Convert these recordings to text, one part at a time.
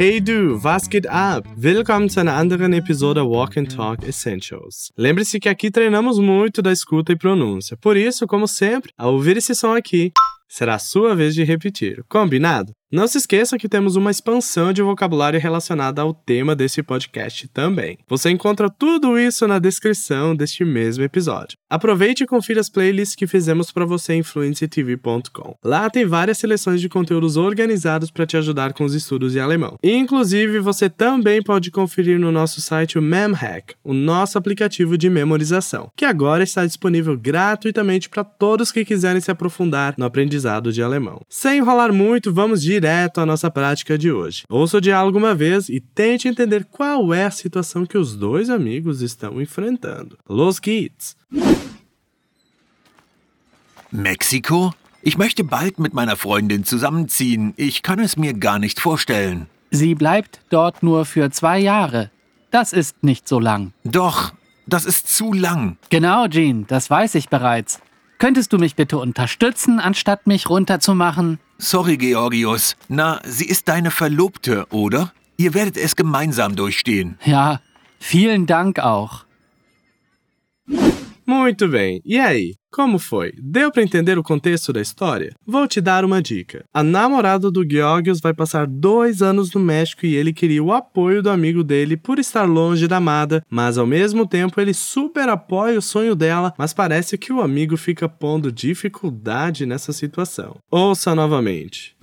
Hey du, was geht ab? Willkommen zu einer anderen Episode Walk and Talk Essentials. Lembre-se que aqui treinamos muito da escuta e pronúncia, por isso, como sempre, ao ouvir esse som aqui, será a sua vez de repetir. Combinado? Não se esqueça que temos uma expansão de vocabulário relacionada ao tema desse podcast também. Você encontra tudo isso na descrição deste mesmo episódio. Aproveite e confira as playlists que fizemos para você em fluencytv.com. Lá tem várias seleções de conteúdos organizados para te ajudar com os estudos de alemão. Inclusive, você também pode conferir no nosso site o MemHack, o nosso aplicativo de memorização, que agora está disponível gratuitamente para todos que quiserem se aprofundar no aprendizado de alemão. Sem enrolar muito, vamos direto direto à nossa prática de hoje. Ouça o diálogo uma vez e tente entender qual é a situação que os dois amigos estão enfrentando. Los geht's! Mexiko? Ich möchte bald mit meiner Freundin zusammenziehen. Ich kann es mir gar nicht vorstellen. Sie bleibt dort nur für zwei Jahre. Das ist nicht so lang. Doch, das ist zu lang. Genau, Jean, das weiß ich bereits. Könntest du mich bitte unterstützen, anstatt mich runterzumachen? Sorry, Georgios. Na, sie ist deine Verlobte, oder? Ihr werdet es gemeinsam durchstehen. Ja, vielen Dank auch. Muito bem. E aí? Como foi? Deu para entender o contexto da história? Vou te dar uma dica. A namorada do Georgios vai passar dois anos no México e ele queria o apoio do amigo dele por estar longe da amada, mas ao mesmo tempo ele super apoia o sonho dela, mas parece que o amigo fica pondo dificuldade nessa situação. Ouça novamente.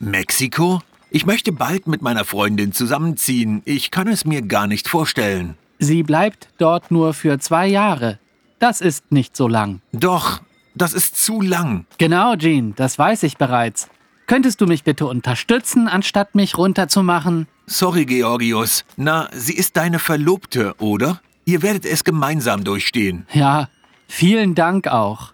Mexiko? Ich möchte bald mit meiner Freundin zusammenziehen. Ich kann es mir gar nicht vorstellen. Sie bleibt dort nur für zwei Jahre. Das ist nicht so lang. Doch, das ist zu lang. Genau, Jean, das weiß ich bereits. Könntest du mich bitte unterstützen, anstatt mich runterzumachen? Sorry, Georgios. Na, sie ist deine Verlobte, oder? Ihr werdet es gemeinsam durchstehen. Ja, vielen Dank auch.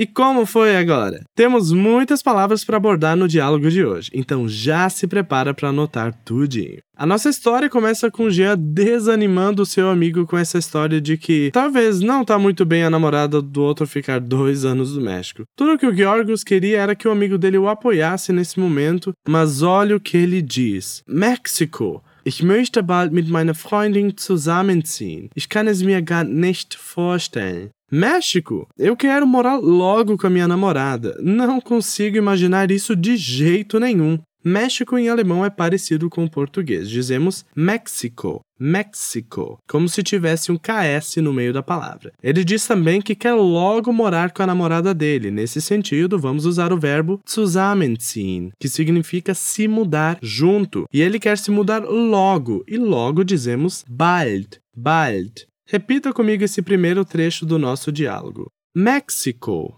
E como foi agora? Temos muitas palavras para abordar no diálogo de hoje, então já se prepara para anotar tudinho. A nossa história começa com Jean desanimando o seu amigo com essa história de que talvez não tá muito bem a namorada do outro ficar dois anos no México. Tudo que o Georgios queria era que o amigo dele o apoiasse nesse momento, mas olha o que ele diz: México. Ich möchte bald mit meiner Freundin zusammenziehen. Ich kann es mir gar nicht vorstellen. México, eu quero morar logo com a minha namorada. Não consigo imaginar isso de jeito nenhum. México em alemão é parecido com o português. Dizemos México, México, como se tivesse um KS no meio da palavra. Ele diz também que quer logo morar com a namorada dele. Nesse sentido, vamos usar o verbo zusammenziehen, que significa se mudar junto. E ele quer se mudar logo, e logo dizemos bald, bald. Repita comigo esse primeiro trecho do nosso diálogo. México.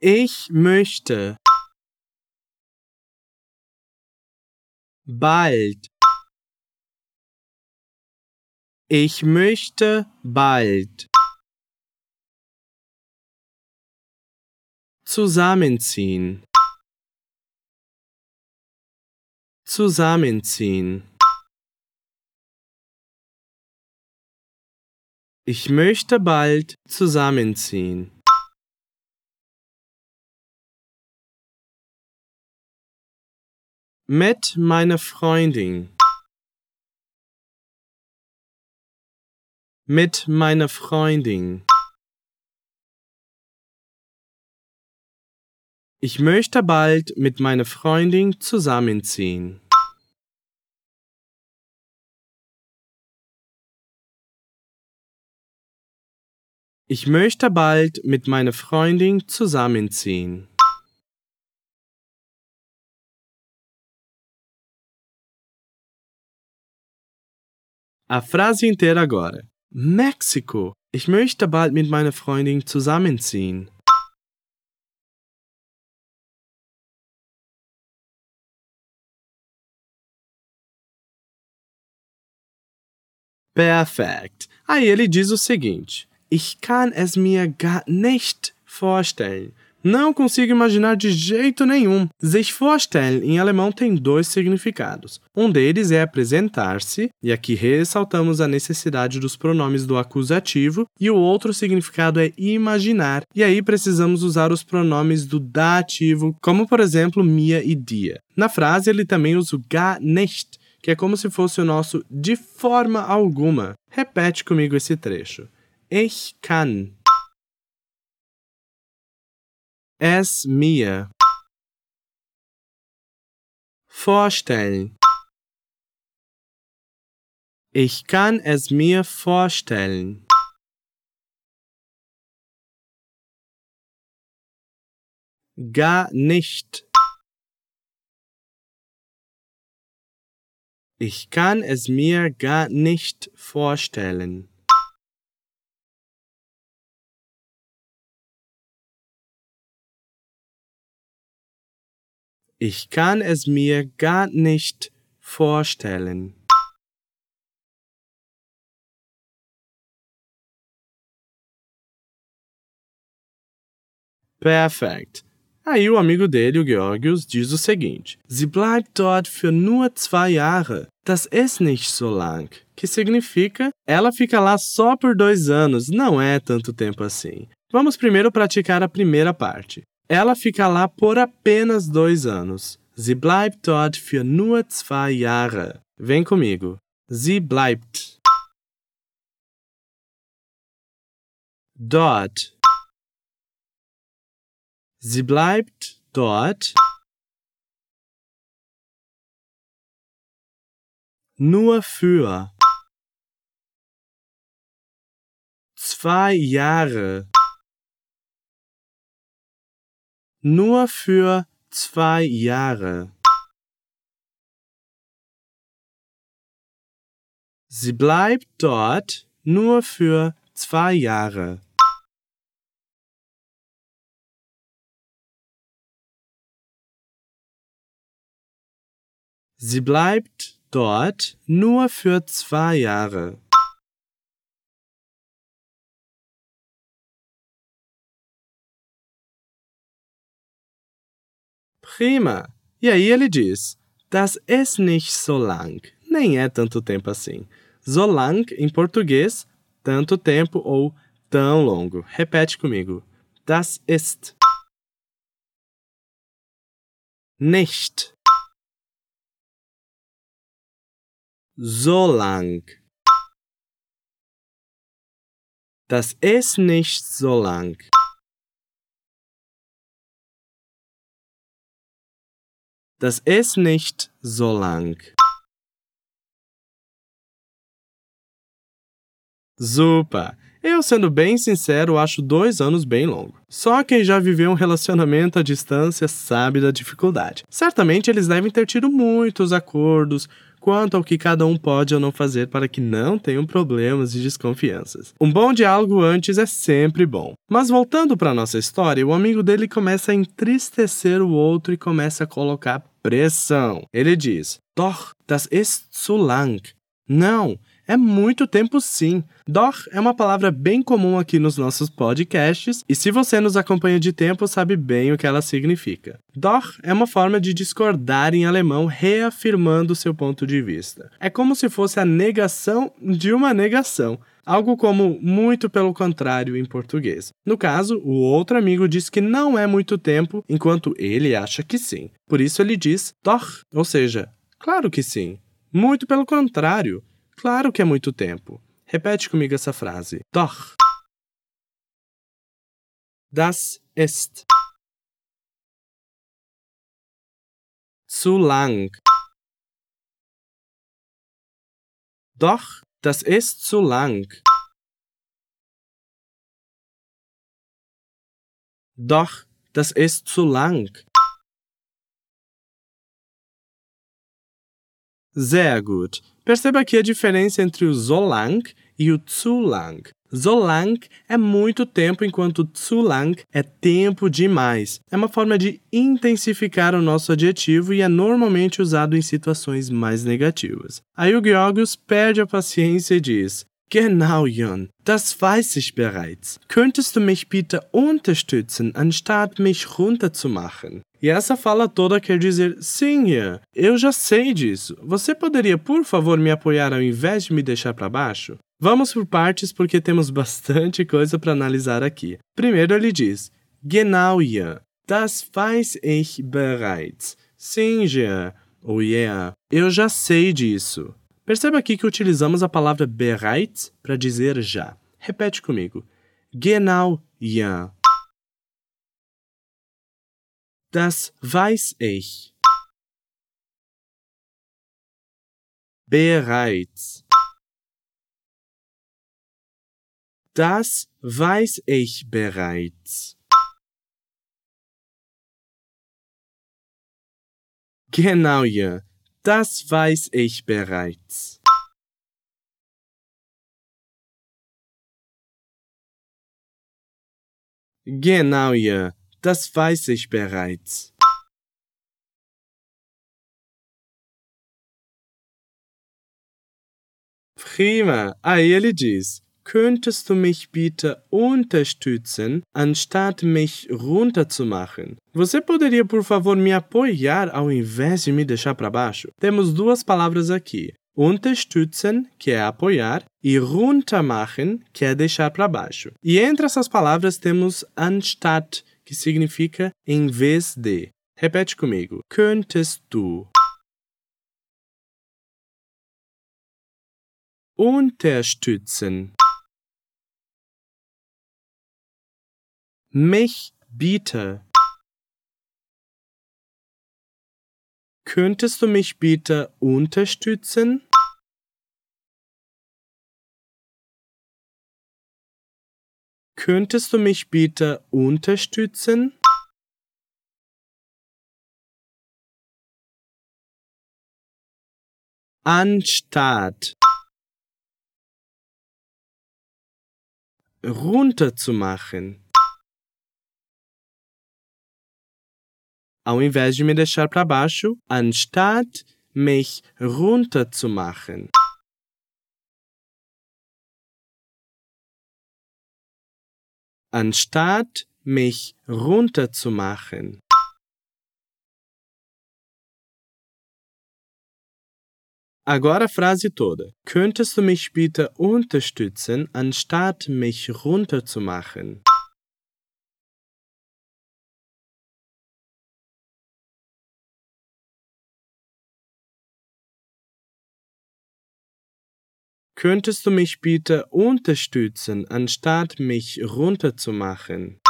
Ich möchte bald. Ich möchte bald. Zusammenziehen. Zusammenziehen. Ich möchte bald zusammenziehen. Mit meiner Freundin. Mit meiner Freundin. Ich möchte bald mit meiner Freundin zusammenziehen. Ich möchte bald mit meiner Freundin zusammenziehen. A frase inteira agora. México. Ich möchte bald mit meiner Freundin zusammenziehen. Perfect. Aí ele diz o seguinte: Ich kann es mir gar nicht vorstellen. Não consigo imaginar de jeito nenhum. Sich vorstellen em alemão tem dois significados. Um deles é apresentar-se, e aqui ressaltamos a necessidade dos pronomes do acusativo, e o outro significado é imaginar, e aí precisamos usar os pronomes do dativo, como por exemplo Mia e Dia. Na frase ele também usa o gar nicht, que é como se fosse o nosso de forma alguma. Repete comigo esse trecho. Ich kann es mir vorstellen. Ich kann es mir vorstellen. Gar nicht. Ich kann es mir gar nicht vorstellen. Ich kann es mir gar nicht vorstellen. Perfect. Aí o amigo dele, o Georgios, diz o seguinte: Sie bleibt dort für nur zwei Jahre. Das ist nicht so lang. Que significa: ela fica lá só por dois anos, não é tanto tempo assim. Vamos primeiro praticar a primeira parte. Ela fica lá por apenas dois anos. Sie bleibt dort für nur zwei Jahre. Vem comigo. Sie bleibt. Dort. Sie bleibt dort. Nur für zwei Jahre. Nur für zwei Jahre. Sie bleibt dort nur für zwei Jahre. Sie bleibt dort nur für zwei Jahre. Prima! E aí ele diz: Das ist nicht so lang. Nem é tanto tempo assim. So lang, em português, tanto tempo ou tão longo. Repete comigo. Das ist. Nicht. So lang. Das ist nicht so lang. Das ist nicht so lang. Super! Eu, sendo bem sincero, acho dois anos bem longo. Só quem já viveu um relacionamento à distância sabe da dificuldade. Certamente eles devem ter tido muitos acordos, quanto ao que cada um pode ou não fazer para que não tenham problemas e desconfianças. Um bom diálogo antes é sempre bom. Mas voltando para nossa história, o amigo dele começa a entristecer o outro e começa a colocar pressão. Ele diz: Doch, das ist zu lang. Não, é muito tempo sim. Doch é uma palavra bem comum aqui nos nossos podcasts e se você nos acompanha de tempo sabe bem o que ela significa. Doch é uma forma de discordar em alemão reafirmando seu ponto de vista. É como se fosse a negação de uma negação. Algo como muito pelo contrário em português. No caso, o outro amigo diz que não é muito tempo, enquanto ele acha que sim. Por isso ele diz doch, ou seja, claro que sim. Muito pelo contrário. Claro que é muito tempo. Repete comigo essa frase. Doch. Das ist zu lang. Doch, das ist zu lang. Doch, das ist zu lang. Sehr gut. Perceba aqui a diferença entre o so lang e o zu lang é muito tempo, enquanto zu lang é tempo demais. É uma forma de intensificar o nosso adjetivo e é normalmente usado em situações mais negativas. Aí o Georgios perde a paciência e diz: Genau, Jan, das weiß ich bereits. Könntest du mich bitte unterstützen, anstatt mich runterzumachen? E essa fala toda quer dizer: sim, Ian, eu já sei disso. Você poderia, por favor, me apoiar ao invés de me deixar para baixo? Vamos por partes porque temos bastante coisa para analisar aqui. Primeiro ele diz: Genau, Ian, das weiß ich bereits. Sim, Jean, ou yeah, eu já sei disso. Perceba aqui que utilizamos a palavra bereits para dizer já. Repete comigo. Genau, ja. Das weiß ich. Bereits. Das weiß ich bereits. Genau, ja. Das weiß ich bereits. Genau, ja. Das weiß ich bereits. Prima. Aí ele diz: Könntest du mich bitte unterstützen, anstatt mich runterzumachen? Você poderia, por favor, me apoiar ao invés de me deixar para baixo? Temos duas palavras aqui. Unterstützen, que é apoiar, e runtermachen, que é deixar para baixo. E entre essas palavras temos anstatt, que significa em vez de. Repete comigo. Könntest du. Unterstützen. Mich bitte. Könntest du mich bitte unterstützen? Könntest du mich bitte unterstützen? Anstatt runterzumachen. Ao invés de me deixar para baixo, anstatt mich runterzumachen. Anstatt mich runterzumachen. Agora a frase toda. Könntest du mich bitte unterstützen, anstatt mich runterzumachen? Könntest du mich bitte unterstützen, anstatt mich runterzumachen?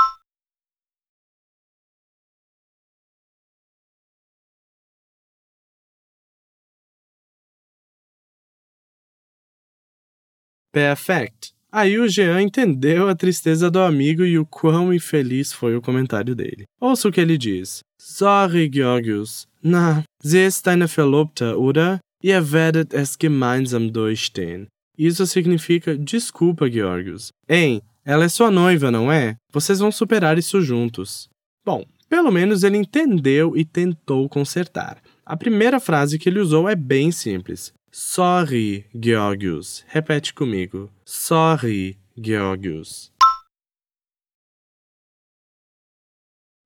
Perfect. Aí o Jean entendeu a tristeza do amigo e o quão infeliz foi o comentário dele. Ouça o que ele diz. Sorry, Georgius. Na, sie ist eine Verlobte, oder? Ihr werdet es gemeinsam durchstehen. Isso significa desculpa, Georgios. Hein, ela é sua noiva, não é? Vocês vão superar isso juntos. Bom, pelo menos ele entendeu e tentou consertar. A primeira frase que ele usou é bem simples. Sorry, Georgios. Repete comigo. Sorry, Georgios.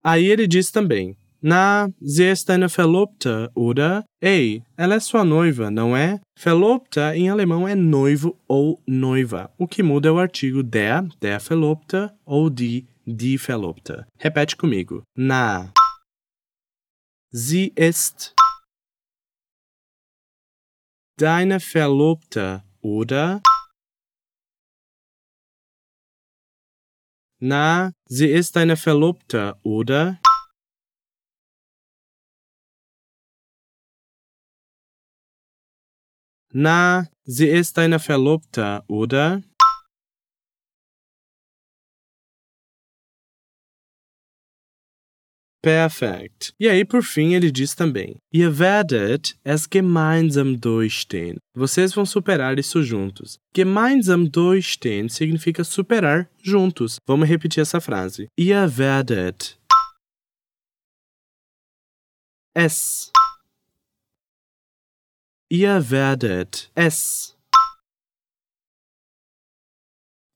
Aí ele diz também: Na, sie ist eine Verlobte, oder? Ei, ela é sua noiva, não é? Verlobte em alemão é noivo ou noiva. O que muda é o artigo der, der Verlobte ou die, die Verlobte. Repete comigo. Na. Sie ist deine Verlobte, oder? Na, sie ist deine Verlobte, oder? Na, sie ist deine Verlobte, oder? Perfect. E aí, por fim, ele diz também: Ihr werdet es gemeinsam durchstehen. Vocês vão superar isso juntos. Gemeinsam durchstehen significa superar juntos. Vamos repetir essa frase. Ihr werdet es Ihr werdet es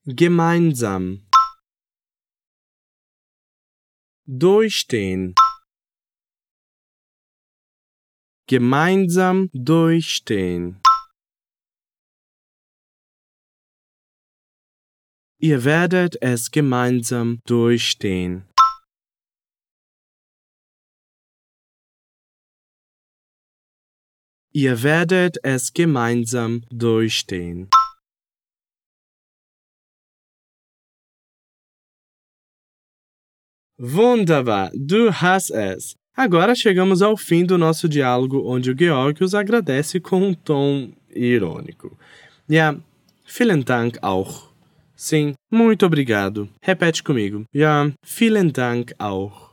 gemeinsam durchstehen gemeinsam durchstehen Ihr werdet es gemeinsam durchstehen. Ihr werdet es gemeinsam durchstehen. Wunderbar, du hast es. Agora chegamos ao fim do nosso diálogo onde o Georgios agradece com um tom irônico. Ja, vielen Dank auch. Sim, muito obrigado. Repete comigo. Ja, vielen Dank auch.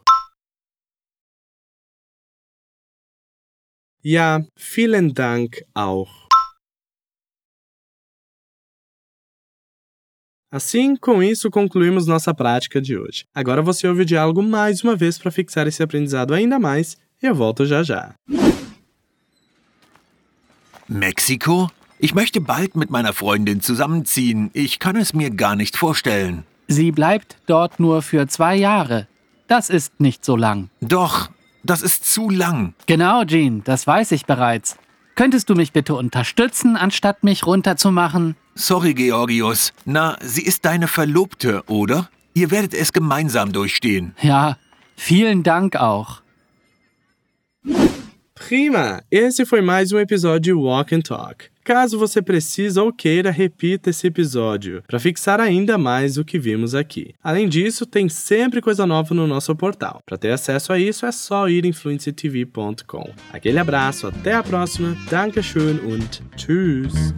Ja, vielen Dank auch. Assim, com isso, concluímos nossa prática de hoje. Agora você ouve o diálogo mais uma vez para fixar esse aprendizado ainda mais e eu volto já já. Mexiko? Ich möchte bald mit meiner Freundin zusammenziehen. Ich kann es mir gar nicht vorstellen. Sie bleibt dort nur für zwei Jahre. Das ist nicht so lang. Doch, das ist zu lang. Genau, Jean, das weiß ich bereits. Könntest du mich bitte unterstützen, anstatt mich runterzumachen? Sorry, Georgios. Na, sie ist deine Verlobte, oder? Ihr werdet es gemeinsam durchstehen. Ja, vielen Dank auch. rima! Esse foi mais um episódio Walk and Talk. Caso você precise ou queira, repita esse episódio para fixar ainda mais o que vimos aqui. Além disso, tem sempre coisa nova no nosso portal. Para ter acesso a isso, é só ir em fluencytv.com. Aquele abraço, até a próxima. Dankeschön und tschüss.